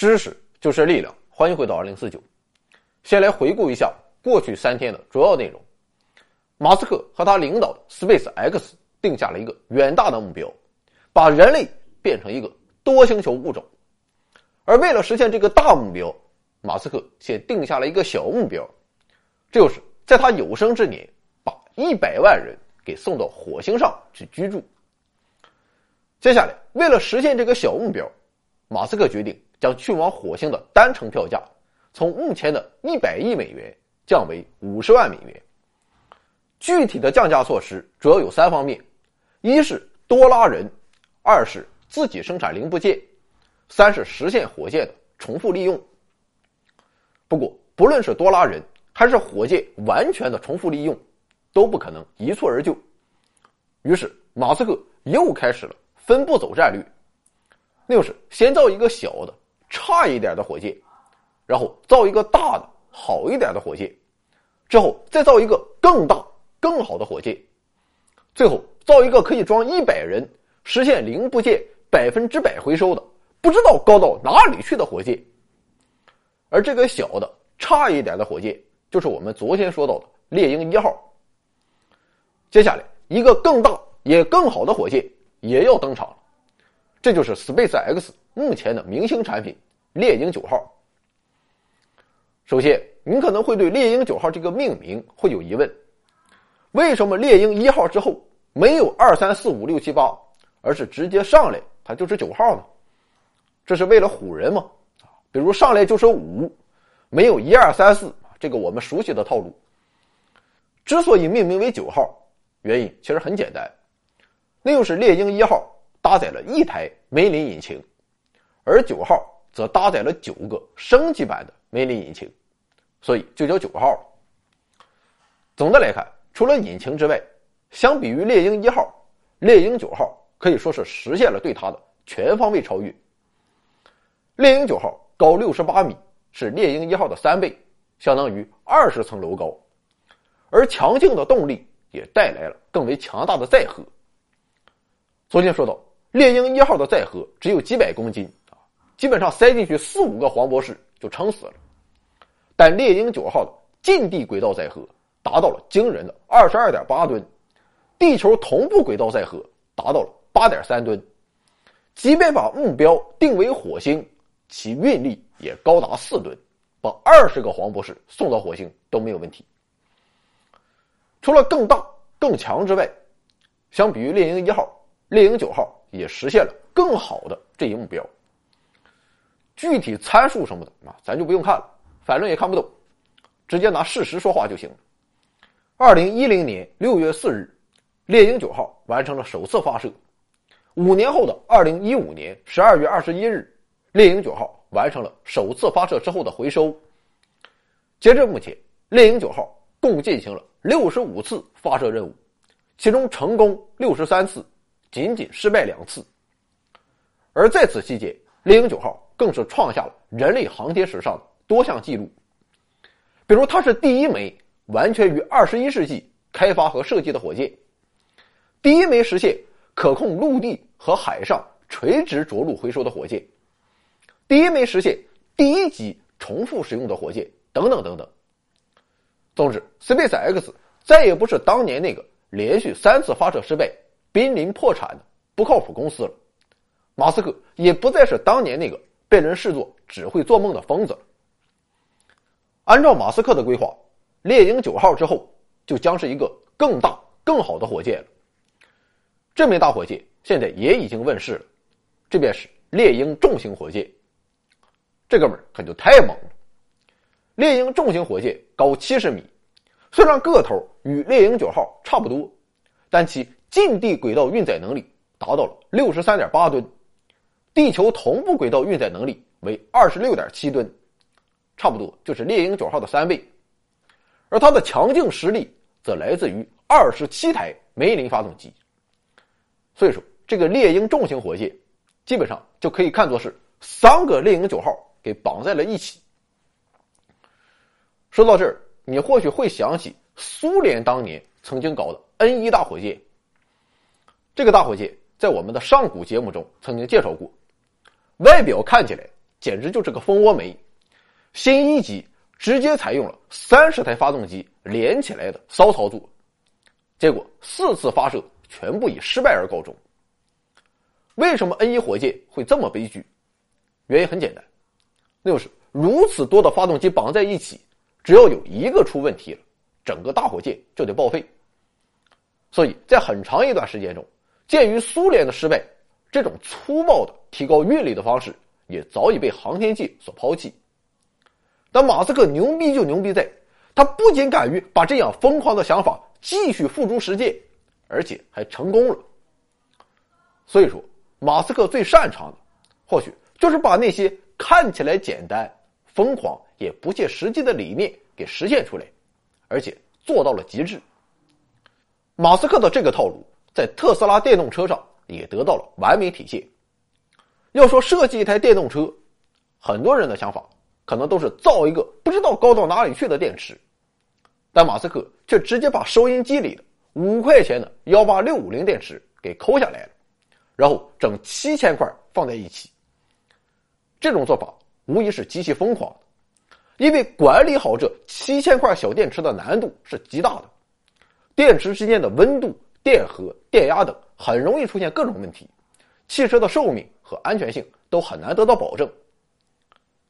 知识就是力量，欢迎回到二零四九。先来回顾一下过去三天的主要内容。马斯克和他领导的 Space X 定下了一个远大的目标，把人类变成一个多星球物种。而为了实现这个大目标，马斯克先定下了一个小目标，这就是在他有生之年把一百万人给送到火星上去居住。接下来，为了实现这个小目标，马斯克决定将去往火星的单程票价从目前的一百亿美元降为五十万美元。具体的降价措施主要有三方面：一是多拉人，二是自己生产零部件，三是实现火箭的重复利用。不过，不论是多拉人还是火箭完全的重复利用，都不可能一蹴而就。于是，马斯克又开始了。分步走战略，那就是先造一个小的、差一点的火箭，然后造一个大的、好一点的火箭，之后再造一个更大、更好的火箭，最后造一个可以装一百人、实现零部件百分之百回收的、不知道高到哪里去的火箭。而这个小的、差一点的火箭，就是我们昨天说到的猎鹰一号。接下来，一个更大也更好的火箭。也要登场，这就是 Space X 目前的明星产品猎鹰九号。首先，您可能会对猎鹰九号这个命名会有疑问：为什么猎鹰一号之后没有二三四五六七八，而是直接上来它就是九号呢？这是为了唬人吗？比如上来就是五，没有一二三四这个我们熟悉的套路。之所以命名为九号，原因其实很简单。那就是猎鹰一号搭载了一台梅林引擎，而九号则搭载了九个升级版的梅林引擎，所以就叫九号。总的来看，除了引擎之外，相比于猎鹰一号，猎鹰九号可以说是实现了对它的全方位超越。猎鹰九号高六十八米，是猎鹰一号的三倍，相当于二十层楼高，而强劲的动力也带来了更为强大的载荷。昨天说到，猎鹰一号的载荷只有几百公斤啊，基本上塞进去四五个黄博士就撑死了。但猎鹰九号的近地轨道载荷达到了惊人的二十二点八吨，地球同步轨道载荷达到了八点三吨，即便把目标定为火星，其运力也高达四吨，把二十个黄博士送到火星都没有问题。除了更大更强之外，相比于猎鹰一号。猎鹰九号也实现了更好的这一目标。具体参数什么的啊，咱就不用看了，反正也看不懂，直接拿事实说话就行了。二零一零年六月四日，猎鹰九号完成了首次发射。五年后的二零一五年十二月二十一日，猎鹰九号完成了首次发射之后的回收。截至目前，猎鹰九号共进行了六十五次发射任务，其中成功六十三次。仅仅失败两次，而在此期间，猎鹰九号更是创下了人类航天史上的多项记录。比如，它是第一枚完全于二十一世纪开发和设计的火箭，第一枚实现可控陆地和海上垂直着陆回收的火箭，第一枚实现第一级重复使用的火箭，等等等等。总之，Space X 再也不是当年那个连续三次发射失败。濒临破产的不靠谱公司了，马斯克也不再是当年那个被人视作只会做梦的疯子了。按照马斯克的规划，猎鹰九号之后就将是一个更大、更好的火箭了。这枚大火箭现在也已经问世了，这便是猎鹰重型火箭。这哥们儿可就太猛了！猎鹰重型火箭高七十米，虽然个头与猎鹰九号差不多，但其近地轨道运载能力达到了六十三点八吨，地球同步轨道运载能力为二十六点七吨，差不多就是猎鹰九号的三倍，而它的强劲实力则来自于二十七台梅林发动机。所以说，这个猎鹰重型火箭基本上就可以看作是三个猎鹰九号给绑在了一起。说到这儿，你或许会想起苏联当年曾经搞的 N 一大火箭。这个大火箭在我们的上古节目中曾经介绍过，外表看起来简直就是个蜂窝煤。新一级直接采用了三十台发动机连起来的骚操作，结果四次发射全部以失败而告终。为什么 N 一火箭会这么悲剧？原因很简单，那就是如此多的发动机绑在一起，只要有一个出问题了，整个大火箭就得报废。所以在很长一段时间中，鉴于苏联的失败，这种粗暴的提高运力的方式也早已被航天界所抛弃。但马斯克牛逼就牛逼在，他不仅敢于把这样疯狂的想法继续付诸实践，而且还成功了。所以说，马斯克最擅长的，或许就是把那些看起来简单、疯狂也不切实际的理念给实现出来，而且做到了极致。马斯克的这个套路在特斯拉电动车上也得到了完美体现。要说设计一台电动车，很多人的想法。可能都是造一个不知道高到哪里去的电池，但马斯克却直接把收音机里的五块钱的幺八六五零电池给抠下来了，然后整七千块放在一起。这种做法无疑是极其疯狂的，因为管理好这七千块小电池的难度是极大的，电池之间的温度、电荷、电压等很容易出现各种问题，汽车的寿命和安全性都很难得到保证。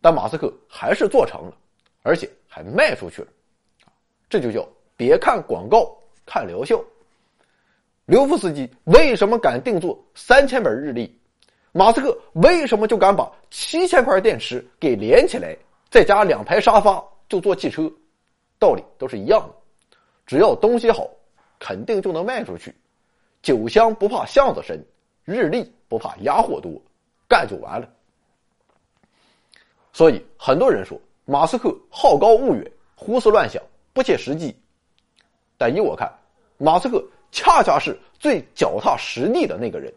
但马斯克还是做成了，而且还卖出去了，这就叫别看广告，看疗效。刘夫斯基为什么敢定做三千本日历？马斯克为什么就敢把七千块电池给连起来，再加两排沙发就做汽车？道理都是一样的，只要东西好，肯定就能卖出去。酒香不怕巷子深，日历不怕压货多，干就完了。所以很多人说马斯克好高骛远、胡思乱想、不切实际，但依我看，马斯克恰恰是最脚踏实地的那个人。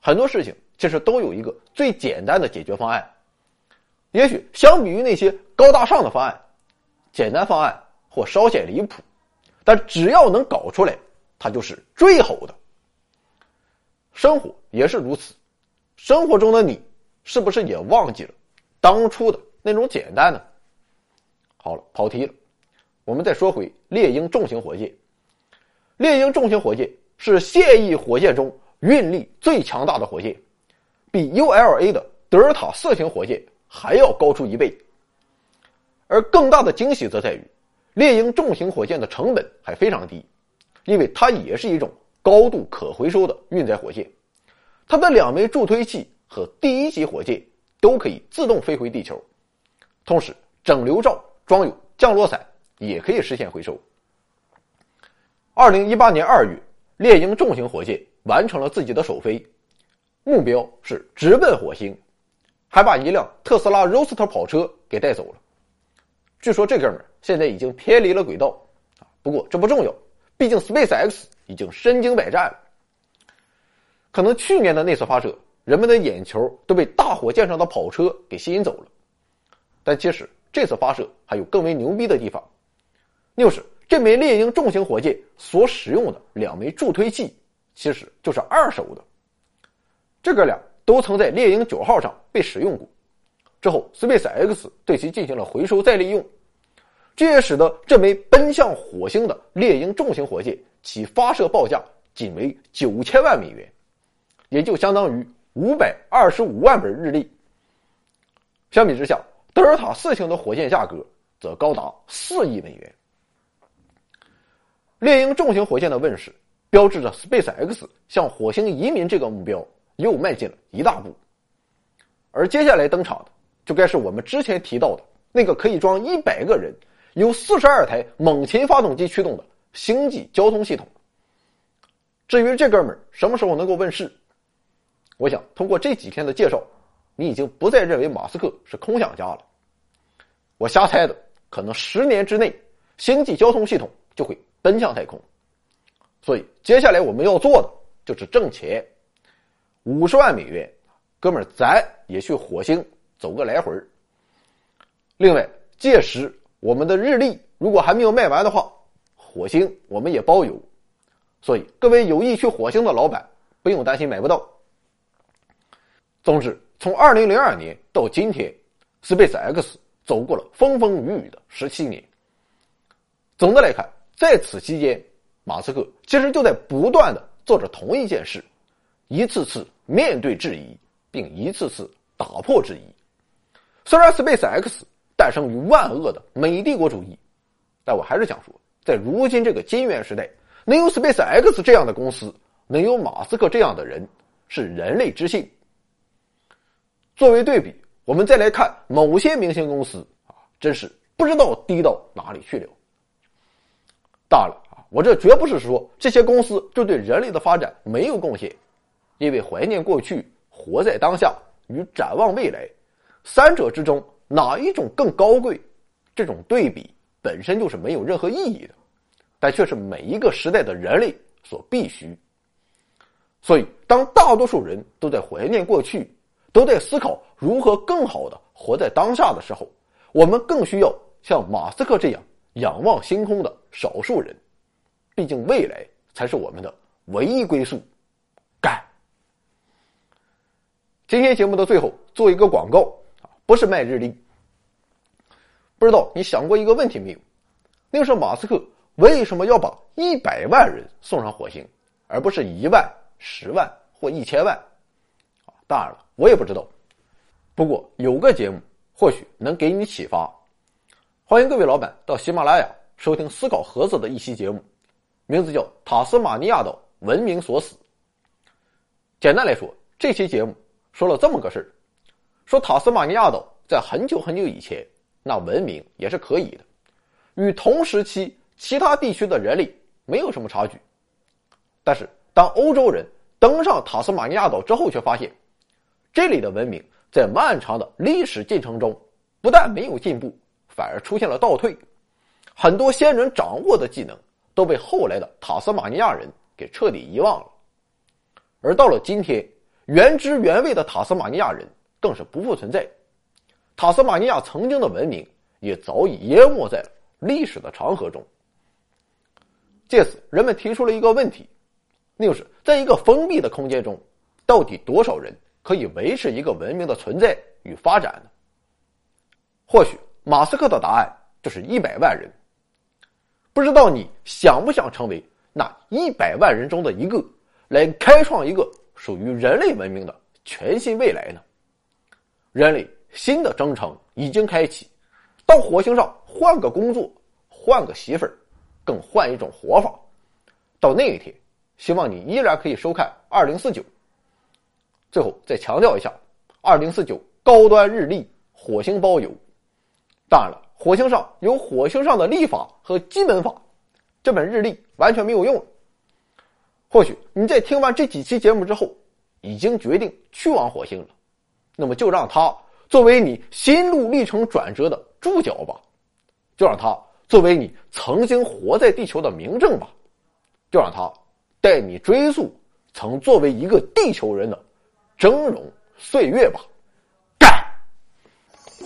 很多事情其实都有一个最简单的解决方案，也许相比于那些高大上的方案，简单方案或稍显离谱，但只要能搞出来，它就是最好的。生活也是如此，生活中的你是不是也忘记了？当初的那种简单呢？好了，跑题了。我们再说回猎鹰重型火箭。猎鹰重型火箭是现役火箭中运力最强大的火箭，比 ULA 的德尔塔四型火箭还要高出一倍。而更大的惊喜则在于，猎鹰重型火箭的成本还非常低，因为它也是一种高度可回收的运载火箭。它的两枚助推器和第一级火箭。都可以自动飞回地球，同时整流罩装有降落伞也可以实现回收。二零一八年二月，猎鹰重型火箭完成了自己的首飞，目标是直奔火星，还把一辆特斯拉 Roadster 跑车给带走了。据说这哥们现在已经偏离了轨道啊，不过这不重要，毕竟 SpaceX 已经身经百战了。可能去年的那次发射。人们的眼球都被大火箭上的跑车给吸引走了，但其实这次发射还有更为牛逼的地方，就是这枚猎鹰重型火箭所使用的两枚助推器，其实就是二手的。这哥俩都曾在猎鹰九号上被使用过，之后 SpaceX 对其进行了回收再利用，这也使得这枚奔向火星的猎鹰重型火箭其发射报价仅为九千万美元，也就相当于。五百二十五万本日历。相比之下，德尔塔四型的火箭价格则高达四亿美元。猎鹰重型火箭的问世，标志着 SpaceX 向火星移民这个目标又迈进了一大步。而接下来登场的，就该是我们之前提到的那个可以装一百个人、由四十二台猛禽发动机驱动的星际交通系统。至于这哥们儿什么时候能够问世？我想通过这几天的介绍，你已经不再认为马斯克是空想家了。我瞎猜的，可能十年之内，星际交通系统就会奔向太空。所以接下来我们要做的就是挣钱，五十万美元，哥们儿，咱也去火星走个来回另外，届时我们的日历如果还没有卖完的话，火星我们也包邮。所以各位有意去火星的老板，不用担心买不到。总之，从2002年到今天，SpaceX 走过了风风雨雨的十七年。总的来看，在此期间，马斯克其实就在不断的做着同一件事，一次次面对质疑，并一次次打破质疑。虽然 SpaceX 诞生于万恶的美帝国主义，但我还是想说，在如今这个金元时代，能有 SpaceX 这样的公司，能有马斯克这样的人，是人类之幸。作为对比，我们再来看某些明星公司啊，真是不知道低到哪里去了。当然了啊，我这绝不是说这些公司就对人类的发展没有贡献，因为怀念过去、活在当下与展望未来。三者之中哪一种更高贵？这种对比本身就是没有任何意义的，但却是每一个时代的人类所必须。所以，当大多数人都在怀念过去，都在思考如何更好的活在当下的时候，我们更需要像马斯克这样仰望星空的少数人。毕竟，未来才是我们的唯一归宿。干！今天节目的最后做一个广告。不是卖日历。不知道你想过一个问题没有？那个是马斯克为什么要把一百万人送上火星，而不是一万、十万或一千万？当然了，我也不知道。不过有个节目或许能给你启发。欢迎各位老板到喜马拉雅收听思考盒子的一期节目，名字叫《塔斯马尼亚岛文明锁死》。简单来说，这期节目说了这么个事儿。说塔斯马尼亚岛在很久很久以前，那文明也是可以的，与同时期其他地区的人类没有什么差距。但是当欧洲人登上塔斯马尼亚岛之后，却发现这里的文明在漫长的历史进程中，不但没有进步，反而出现了倒退。很多先人掌握的技能都被后来的塔斯马尼亚人给彻底遗忘了。而到了今天，原汁原味的塔斯马尼亚人。更是不复存在，塔斯马尼亚曾经的文明也早已淹没在历史的长河中。借此，人们提出了一个问题，那就是在一个封闭的空间中，到底多少人可以维持一个文明的存在与发展呢？或许马斯克的答案就是一百万人。不知道你想不想成为那一百万人中的一个，来开创一个属于人类文明的全新未来呢？人类新的征程已经开启，到火星上换个工作，换个媳妇儿，更换一种活法。到那一天，希望你依然可以收看二零四九。最后再强调一下，二零四九高端日历，火星包邮。当然了，火星上有火星上的历法和基本法，这本日历完全没有用。或许你在听完这几期节目之后，已经决定去往火星了。那么就让他作为你心路历程转折的注脚吧，就让他作为你曾经活在地球的明证吧，就让他带你追溯曾作为一个地球人的峥嵘岁月吧。干！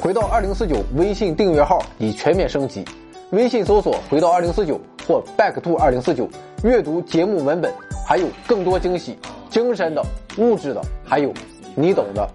回到二零四九微信订阅号已全面升级，微信搜索“回到二零四九”或 “back to 二零四九”，阅读节目文本，还有更多惊喜，精神的、物质的，还有你懂的。